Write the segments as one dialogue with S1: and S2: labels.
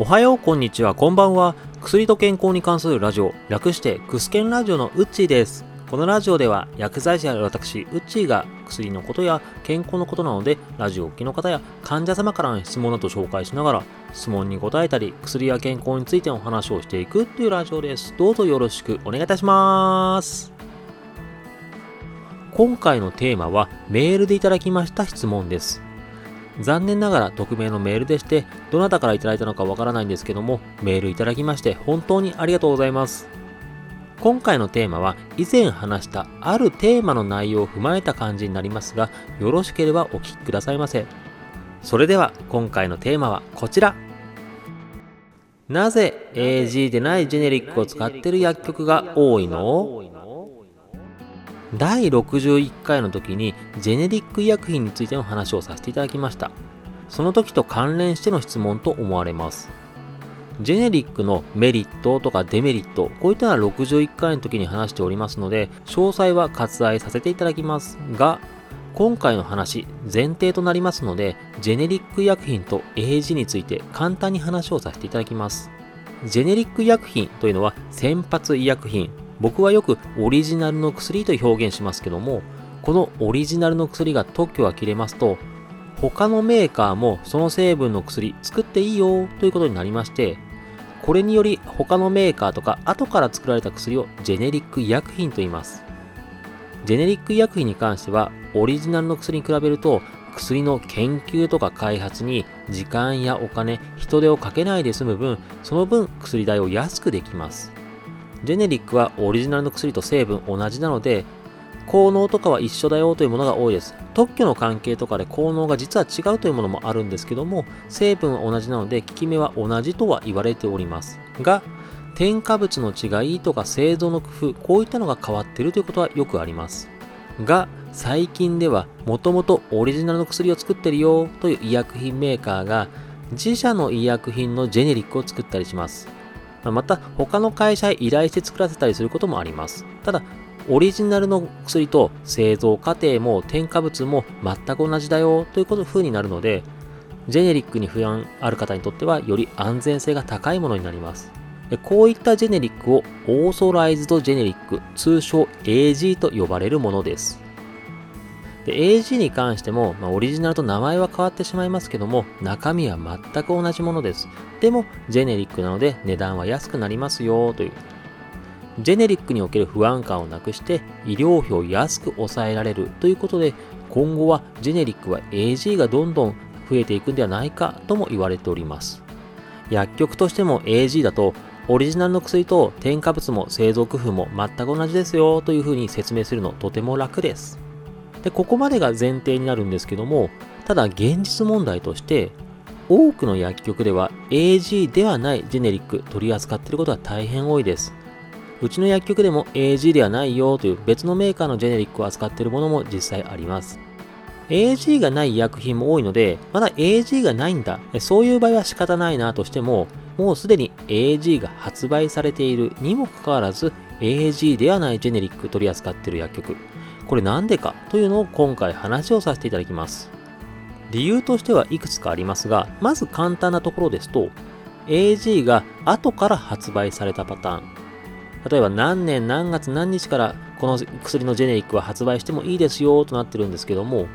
S1: おはよう、こんにちは、こんばんは。薬と健康に関するラジオ、略してクスケンラジオのウッチーです。このラジオでは薬剤師である私、ウッチーが薬のことや健康のことなので、ラジオを聴きの方や患者様からの質問など紹介しながら、質問に答えたり、薬や健康についての話をしていくというラジオです。どうぞよろしくお願いいたします。今回のテーマはメールでいただきました質問です。残念ながら匿名のメールでして、どなたからいただいたのかわからないんですけども、メールいただきまして本当にありがとうございます。今回のテーマは以前話したあるテーマの内容を踏まえた感じになりますが、よろしければお聞きくださいませ。それでは今回のテーマはこちら。なぜ AG でないジェネリックを使ってる薬局が多いの？第61回の時にジェネリック医薬品についての話をさせていただきました。その時と関連しての質問と思われます。ジェネリックのメリットとかデメリット、こういったのは61回の時に話しておりますので、詳細は割愛させていただきますが、今回の話、前提となりますので、ジェネリック医薬品と AG について簡単に話をさせていただきます。ジェネリック医薬品というのは先発医薬品、僕はよくオリジナルの薬と表現しますけども、このオリジナルの薬が特許が切れますと、他のメーカーもその成分の薬作っていいよということになりまして、これにより他のメーカーとか後から作られた薬をジェネリック医薬品と言います。ジェネリック医薬品に関しては、オリジナルの薬に比べると薬の研究とか開発に時間やお金、人手をかけないで済む分、その分薬代を安くできます。ジェネリックはオリジナルの薬と成分同じなので、効能とかは一緒だよというものが多いです。特許の関係とかで効能が実は違うというものもあるんですけども、成分は同じなので効き目は同じとは言われております。が、添加物の違いとか製造の工夫、こういったのが変わっているということはよくあります。が、最近ではもともとオリジナルの薬を作ってるよという医薬品メーカーが自社の医薬品のジェネリックを作ったりします。また他の会社へ依頼して作らせたりすることもあります。ただ、オリジナルの薬と製造過程も添加物も全く同じだよということ風になるので、ジェネリックに不安ある方にとってはより安全性が高いものになります。こういったジェネリックをオーソライズドジェネリック、通称 AG と呼ばれるものです。で AG に関しても、まあ、オリジナルと名前は変わってしまいますけども、中身は全く同じものです。でも、ジェネリックなので値段は安くなりますよという。ジェネリックにおける不安感をなくして医療費を安く抑えられるということで、今後はジェネリックは AG がどんどん増えていくんではないかとも言われております。薬局としても AG だとオリジナルの薬と添加物も製造工夫も全く同じですよというふうに説明するのとても楽です。で、ここまでが前提になるんですけども、ただ現実問題として、多くの薬局では AG ではないジェネリック取り扱っていることは大変多いです。うちの薬局でも AG ではないよという別のメーカーのジェネリックを扱っているものも実際あります。AG がない医薬品も多いので、まだ AG がないんだ。そういう場合は仕方ないなとしても、もうすでに AG が発売されているにもかかわらず、AG ではないジェネリック取り扱っている薬局。これなんでかというのを今回話をさせていただきます。理由としてはいくつかありますが、まず簡単なところですと、AG が後から発売されたパターン。例えば何年何月何日からこの薬のジェネリックは発売してもいいですよとなってるんですけども、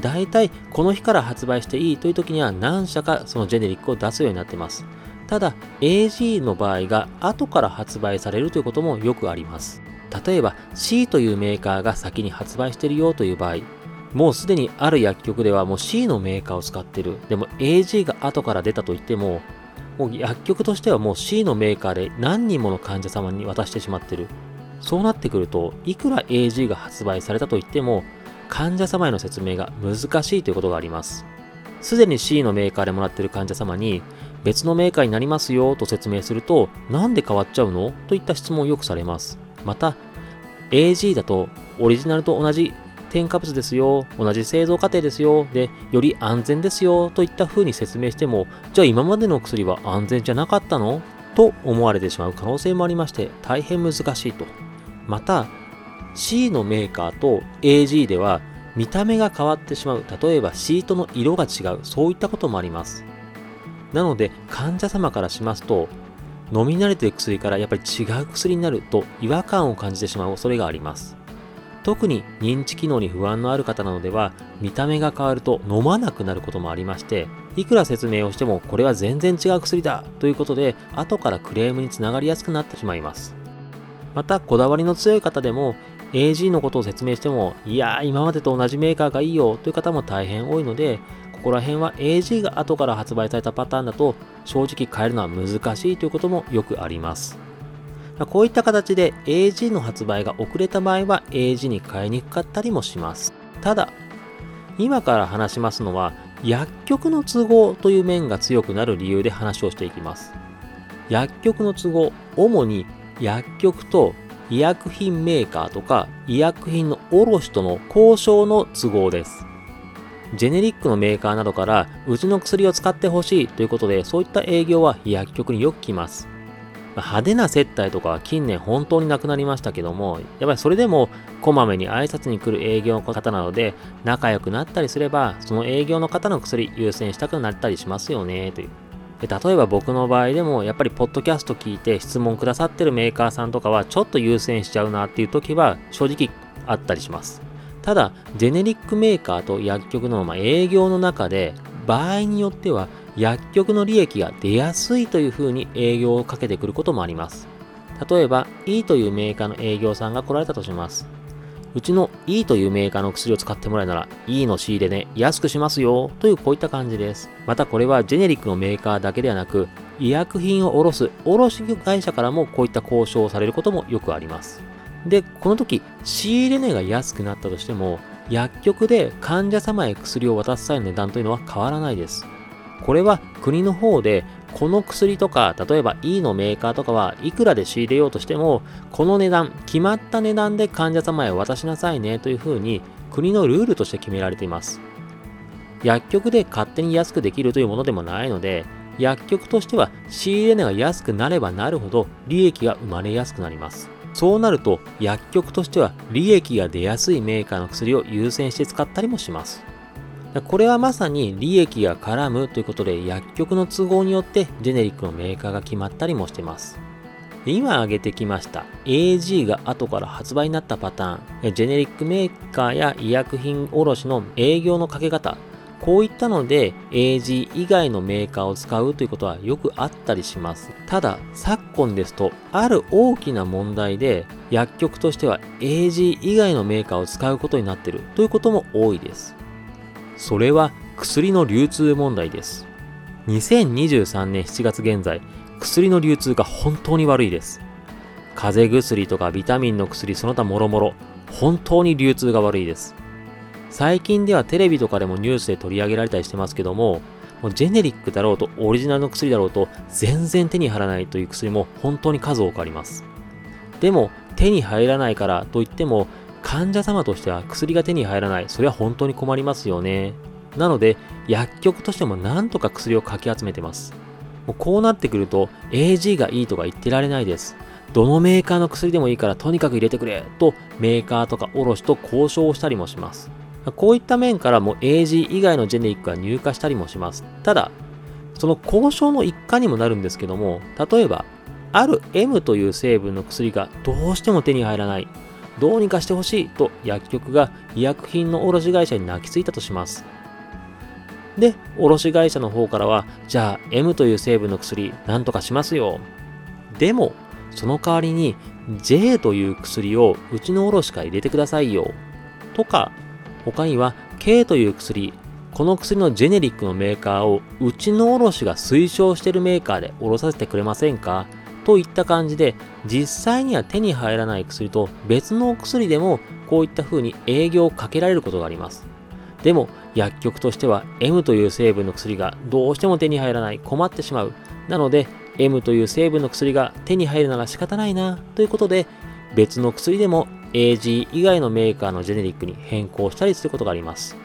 S1: 大体この日から発売していいという時には何社かそのジェネリックを出すようになってます。ただ AG の場合が後から発売されるということもよくあります。例えば C というメーカーが先に発売しているよという場合、もうすでにある薬局ではもう C のメーカーを使ってる。でも AG が後から出たと言っても、もう薬局としてはもう C のメーカーで何人もの患者様に渡してしまってる。そうなってくると、いくら AG が発売されたと言っても、患者様への説明が難しいということがあります。すでに C のメーカーでもらってる患者様に、別のメーカーになりますよと説明すると、なんで変わっちゃうの？といった質問をよくされます。また、AG だとオリジナルと同じ添加物ですよ、同じ製造過程ですよ、で、より安全ですよ、といった風に説明しても、じゃあ今までの薬は安全じゃなかったの？と思われてしまう可能性もありまして、大変難しいと。また、C のメーカーと AG では見た目が変わってしまう。例えばシートの色が違う。そういったこともあります。なので患者様からしますと飲み慣れている薬からやっぱり違う薬になると違和感を感じてしまう恐れがあります。特に認知機能に不安のある方なのでは見た目が変わると飲まなくなることもありましていくら説明をしてもこれは全然違う薬だということで後からクレームにつながりやすくなってしまいます。またこだわりの強い方でも AG のことを説明してもいや今までと同じメーカーがいいよという方も大変多いのでこら辺は AG が後から発売されたパターンだと正直変えるのは難しいということもよくありますこういった形で AG の発売が遅れた場合は AG に変えにくかったりもします。ただ、今から話しますのは薬局の都合という面が強くなる理由で話をしていきます。薬局の都合、主に薬局と医薬品メーカーとか医薬品の卸との交渉の都合です。ジェネリックのメーカーなどからうちの薬を使ってほしいということでそういった営業は薬局によく来ます。派手な接待とかは近年本当になくなりましたけども、やっぱりそれでもこまめに挨拶に来る営業の方なので、仲良くなったりすれば、その営業の方の薬優先したくなったりしますよね、という。例えば僕の場合でも、やっぱりポッドキャスト聞いて質問くださってるメーカーさんとかは、ちょっと優先しちゃうなっていう時は、正直あったりします。ただ、ジェネリックメーカーと薬局のま営業の中で、場合によっては、薬局の利益が出やすいというふうに営業をかけてくることもあります。例えば、E というメーカーの営業さんが来られたとします。うちの E というメーカーの薬を使ってもらえなら E の仕入れね、安くしますよというこういった感じです。またこれはジェネリックのメーカーだけではなく、医薬品を卸す卸会社からもこういった交渉をされることもよくあります。で、この時、仕入れ値が安くなったとしても、薬局で患者様へ薬を渡す際の値段というのは変わらないです。これは国の方でこの薬とか、例えば E のメーカーとかはいくらで仕入れようとしても、この値段、決まった値段で患者様へ渡しなさいねというふうに国のルールとして決められています。薬局で勝手に安くできるというものでもないので、薬局としては仕入れ値が安くなればなるほど利益が生まれやすくなります。そうなると薬局としては利益が出やすいメーカーの薬を優先して使ったりもします。これはまさに利益が絡むということで薬局の都合によってジェネリックのメーカーが決まったりもしてます。今挙げてきました AG が後から発売になったパターン、ジェネリックメーカーや医薬品卸の営業のかけ方、こういったので AG 以外のメーカーを使うということはよくあったりします。ただ、昨今ですと、ある大きな問題で薬局としては AG 以外のメーカーを使うことになっているということも多いです。それは薬の流通問題です。2023年7月現在、薬の流通が本当に悪いです。風邪薬とかビタミンの薬その他もろもろ、本当に流通が悪いです。最近ではテレビとかでもニュースで取り上げられたりしてますけども、もうジェネリックだろうとオリジナルの薬だろうと全然手に入らないという薬も本当に数多くあります。でも手に入らないからといっても患者様としては薬が手に入らない。それは本当に困りますよね。なので、薬局としてもなんとか薬をかき集めてます。もうこうなってくると、AG がいいとか言ってられないです。どのメーカーの薬でもいいからとにかく入れてくれとメーカーとか卸と交渉をしたりもします。こういった面からも AG 以外のジェネリックが入荷したりもします。ただ、その交渉の一環にもなるんですけども、例えば、ある M という成分の薬がどうしても手に入らない。どうにかしてほしいと薬局が医薬品の卸会社に泣きついたとします。で、卸会社の方からは、じゃあ M という成分の薬、なんとかしますよ。でも、その代わりに J という薬をうちの卸から入れてくださいよ。とか、他には K という薬、この薬のジェネリックのメーカーをうちの卸が推奨しているメーカーで卸させてくれませんか？といった感じで、実際には手に入らない薬と別のお薬でもこういった風に営業をかけられることがあります。でも薬局としては M という成分の薬がどうしても手に入らない困ってしまう。なので M という成分の薬が手に入るなら仕方ないなということで別の薬でも AG 以外のメーカーのジェネリックに変更したりすることがあります。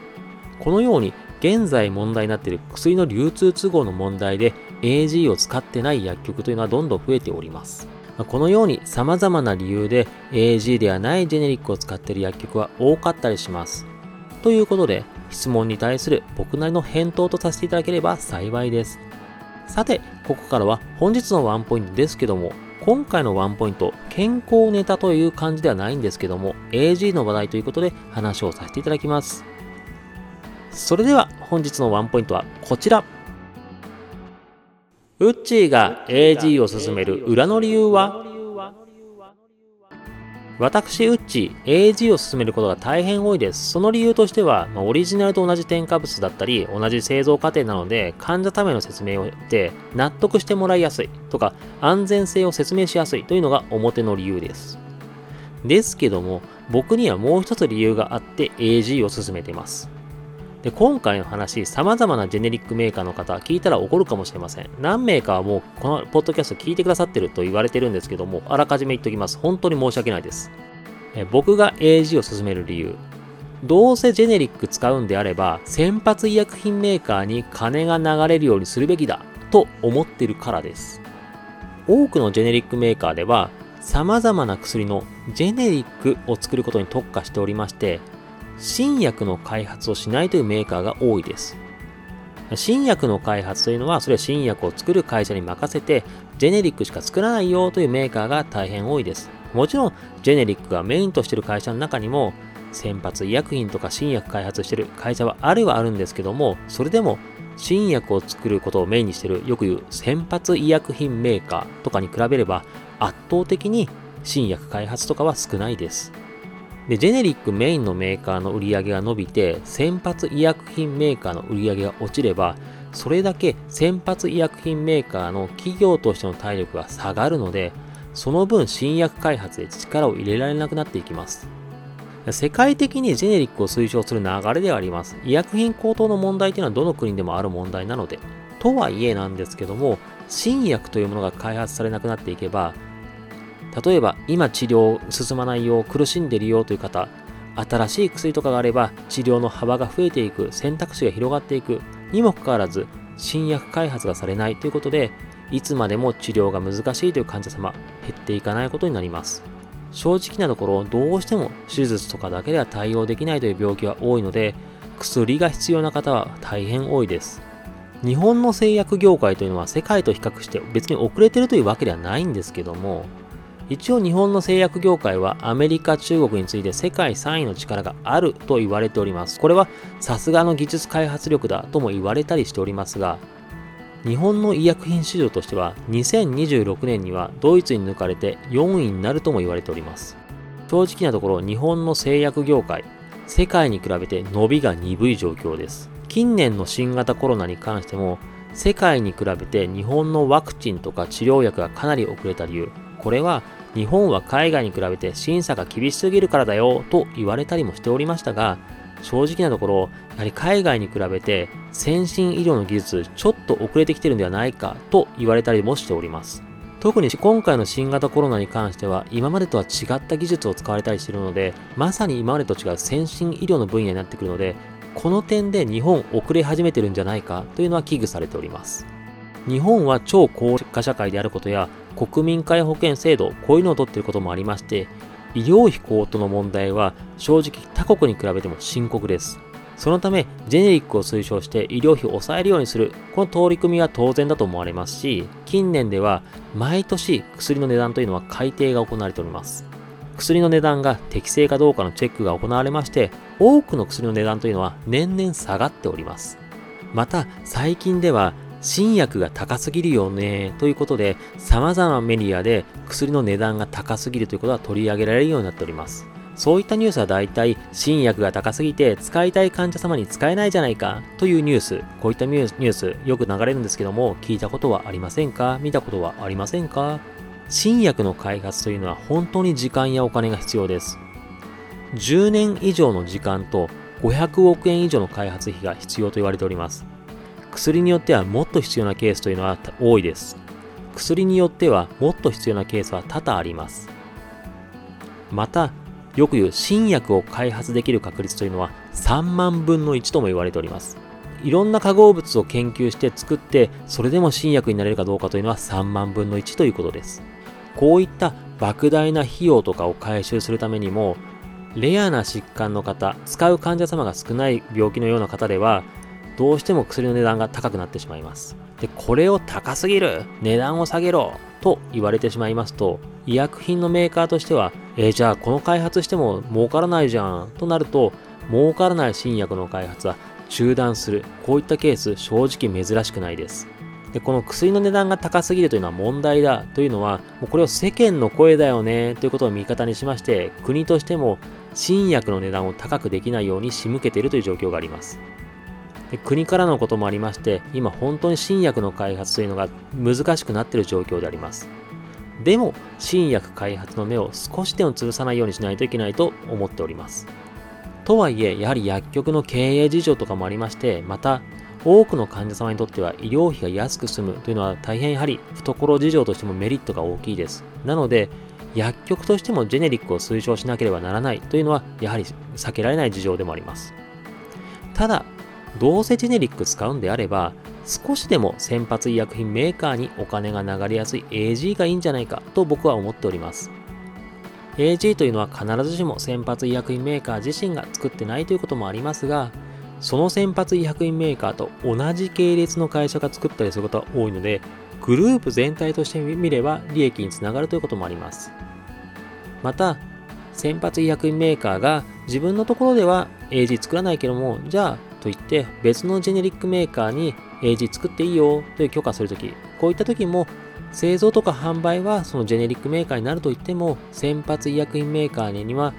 S1: このように現在問題になっている薬の流通都合の問題で AG を使ってない薬局というのはどんどん増えております。このように様々な理由で AG ではないジェネリックを使っている薬局は多かったりします。ということで、質問に対する僕なりの返答とさせていただければ幸いです。さて、ここからは本日のワンポイントですけども、今回のワンポイント、健康ネタという感じではないんですけども、AG の話題ということで話をさせていただきます。それでは本日のワンポイントはこちら。ウッチーが AG を進める裏の理由は私、ウッチ、AG を進めることが大変多いです。その理由としては、まあ、オリジナルと同じ添加物だったり、同じ製造過程なので、患者ための説明をって納得してもらいやすいとか、安全性を説明しやすいというのが表の理由です。ですけども、僕にはもう一つ理由があって AG を進めています。で、今回の話、様々なジェネリックメーカーの方、聞いたら怒るかもしれません。何名かはもう、このポッドキャスト聞いてくださってると言われてるんですけども、あらかじめ言っときます。本当に申し訳ないです。え僕が AG を進める理由。どうせジェネリック使うんであれば、先発医薬品メーカーに金が流れるようにするべきだ、と思ってるからです。多くのジェネリックメーカーでは、様々な薬のジェネリックを作ることに特化しておりまして、新薬の開発をしないというメーカーが多いです。新薬の開発というのは、それは新薬を作る会社に任せて、ジェネリックしか作らないよというメーカーが大変多いです。もちろん、ジェネリックがメインとしている会社の中にも、先発医薬品とか新薬開発している会社はあるはあるんですけども、それでも新薬を作ることをメインにしている、よく言う先発医薬品メーカーとかに比べれば、圧倒的に新薬開発とかは少ないです。で、ジェネリックメインのメーカーの売り上げが伸びて、先発医薬品メーカーの売り上げが落ちれば、それだけ先発医薬品メーカーの企業としての体力が下がるので、その分新薬開発で力を入れられなくなっていきます。世界的にジェネリックを推奨する流れではあります。医薬品高騰の問題というのはどの国でもある問題なので。とはいえなんですけども、新薬というものが開発されなくなっていけば、例えば今治療進まないよう苦しんでいるよという方、新しい薬とかがあれば治療の幅が増えていく、選択肢が広がっていくにもかかわらず新薬開発がされないということで、いつまでも治療が難しいという患者様、減っていかないことになります。正直なところ、どうしても手術とかだけでは対応できないという病気は多いので、薬が必要な方は大変多いです。日本の製薬業界というのは世界と比較して別に遅れてるというわけではないんですけども、一応日本の製薬業界はアメリカ、中国について世界3位の力があると言われております。これはさすがの技術開発力だとも言われたりしておりますが、日本の医薬品市場としては2026年にはドイツに抜かれて4位になるとも言われております。正直なところ日本の製薬業界、世界に比べて伸びが鈍い状況です。近年の新型コロナに関しても世界に比べて日本のワクチンとか治療薬がかなり遅れた理由、これは日本は海外に比べて審査が厳しすぎるからだよと言われたりもしておりましたが、正直なところ、やはり海外に比べて先進医療の技術ちょっと遅れてきてるんではないかと言われたりもしております。特に今回の新型コロナに関しては今までとは違った技術を使われたりしているので、まさに今までと違う先進医療の分野になってくるので、この点で日本遅れ始めてるんじゃないかというのは危惧されております。日本は超高齢化社会であることや国民皆保険制度、こういうのを取っていることもありまして、医療費高騰の問題は正直他国に比べても深刻です。そのため、ジェネリックを推奨して医療費を抑えるようにする、この取り組みは当然だと思われますし、近年では毎年薬の値段というのは改定が行われております。薬の値段が適正かどうかのチェックが行われまして、多くの薬の値段というのは年々下がっております。また、最近では新薬が高すぎるよねということで、様々なメディアで薬の値段が高すぎるということは取り上げられるようになっております。そういったニュースは大体、新薬が高すぎて使いたい患者様に使えないじゃないかというニュース、こういったニュースよく流れるんですけども、聞いたことはありませんか？見たことはありませんか？新薬の開発というのは本当に時間やお金が必要です。10年以上の時間と500億円以上の開発費が必要と言われております。薬によってはもっと必要なケースというのは多いです。薬によってはもっと必要なケースは多々あります。また、よく言う新薬を開発できる確率というのは3万分の1とも言われております。いろんな化合物を研究して作って、それでも新薬になれるかどうかというのは3万分の1ということです。こういった莫大な費用とかを回収するためにも、レアな疾患の方、使う患者様が少ない病気のような方では、どうしても薬の値段が高くなってしまいます。で、これを高すぎる値段を下げろと言われてしまいますと、医薬品のメーカーとしては、えー、じゃあこの開発しても儲からないじゃんとなると、儲からない新薬の開発は中断する。こういったケース、正直珍しくないです。で、この薬の値段が高すぎるというのは問題だというのは、もうこれを世間の声だよねということを味方にしまして、国としても新薬の値段を高くできないように仕向けているという状況があります。で国からのこともありまして、今本当に新薬の開発というのが難しくなっている状況であります。でも、新薬開発の目を少しでも潰さないようにしないといけないと思っております。とはいえ、やはり薬局の経営事情とかもありまして、また、多くの患者様にとっては医療費が安く済むというのは大変やはり懐事情としてもメリットが大きいです。なので、薬局としてもジェネリックを推奨しなければならないというのはやはり避けられない事情でもあります。ただ、どうせジェネリック使うんであれば、少しでも先発医薬品メーカーにお金が流れやすい AG がいいんじゃないかと僕は思っております。AG というのは必ずしも先発医薬品メーカー自身が作ってないということもありますが、その先発医薬品メーカーと同じ系列の会社が作ったりすることは多いので、グループ全体として見れば利益につながるということもあります。また、先発医薬品メーカーが自分のところでは AG 作らないけども、じゃあと言って別のジェネリックメーカーに AG 作っていいよという許可するとき、こういったときも製造とか販売はそのジェネリックメーカーになると言っても、先発医薬品メーカーには、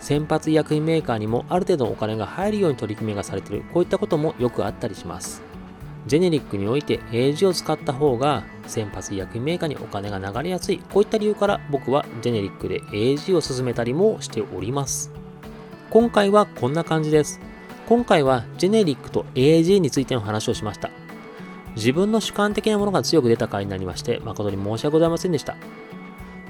S1: 先発医薬品メーカーにもある程度のお金が入るように取り決めがされている、こういったこともよくあったりします。ジェネリックにおいて AG を使った方が先発医薬品メーカーにお金が流れやすい、こういった理由から僕はジェネリックで AG を進めたりもしております。今回はこんな感じです。今回はジェネリックと AG についての話をしました。自分の主観的なものが強く出た回になりまして、誠に申し訳ございませんでした。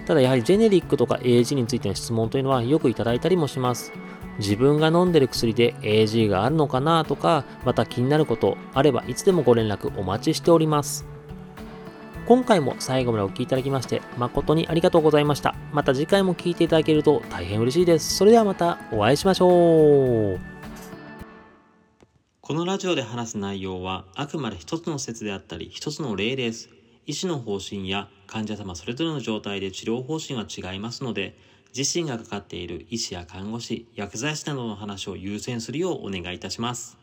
S1: ただやはりジェネリックとか AG についての質問というのはよくいただいたりもします。自分が飲んでる薬で AG があるのかなとか、また気になることあればいつでもご連絡お待ちしております。今回も最後までお聴きいただきまして誠にありがとうございました。また次回も聴いていただけると大変嬉しいです。それではまたお会いしましょう。このラジオで話す内容はあくまで一つの説であったり一つの例です。医師の方針や患者様それぞれの状態で治療方針は違いますので、自身がかかっている医師や看護師、薬剤師などの話を優先するようお願いいたします。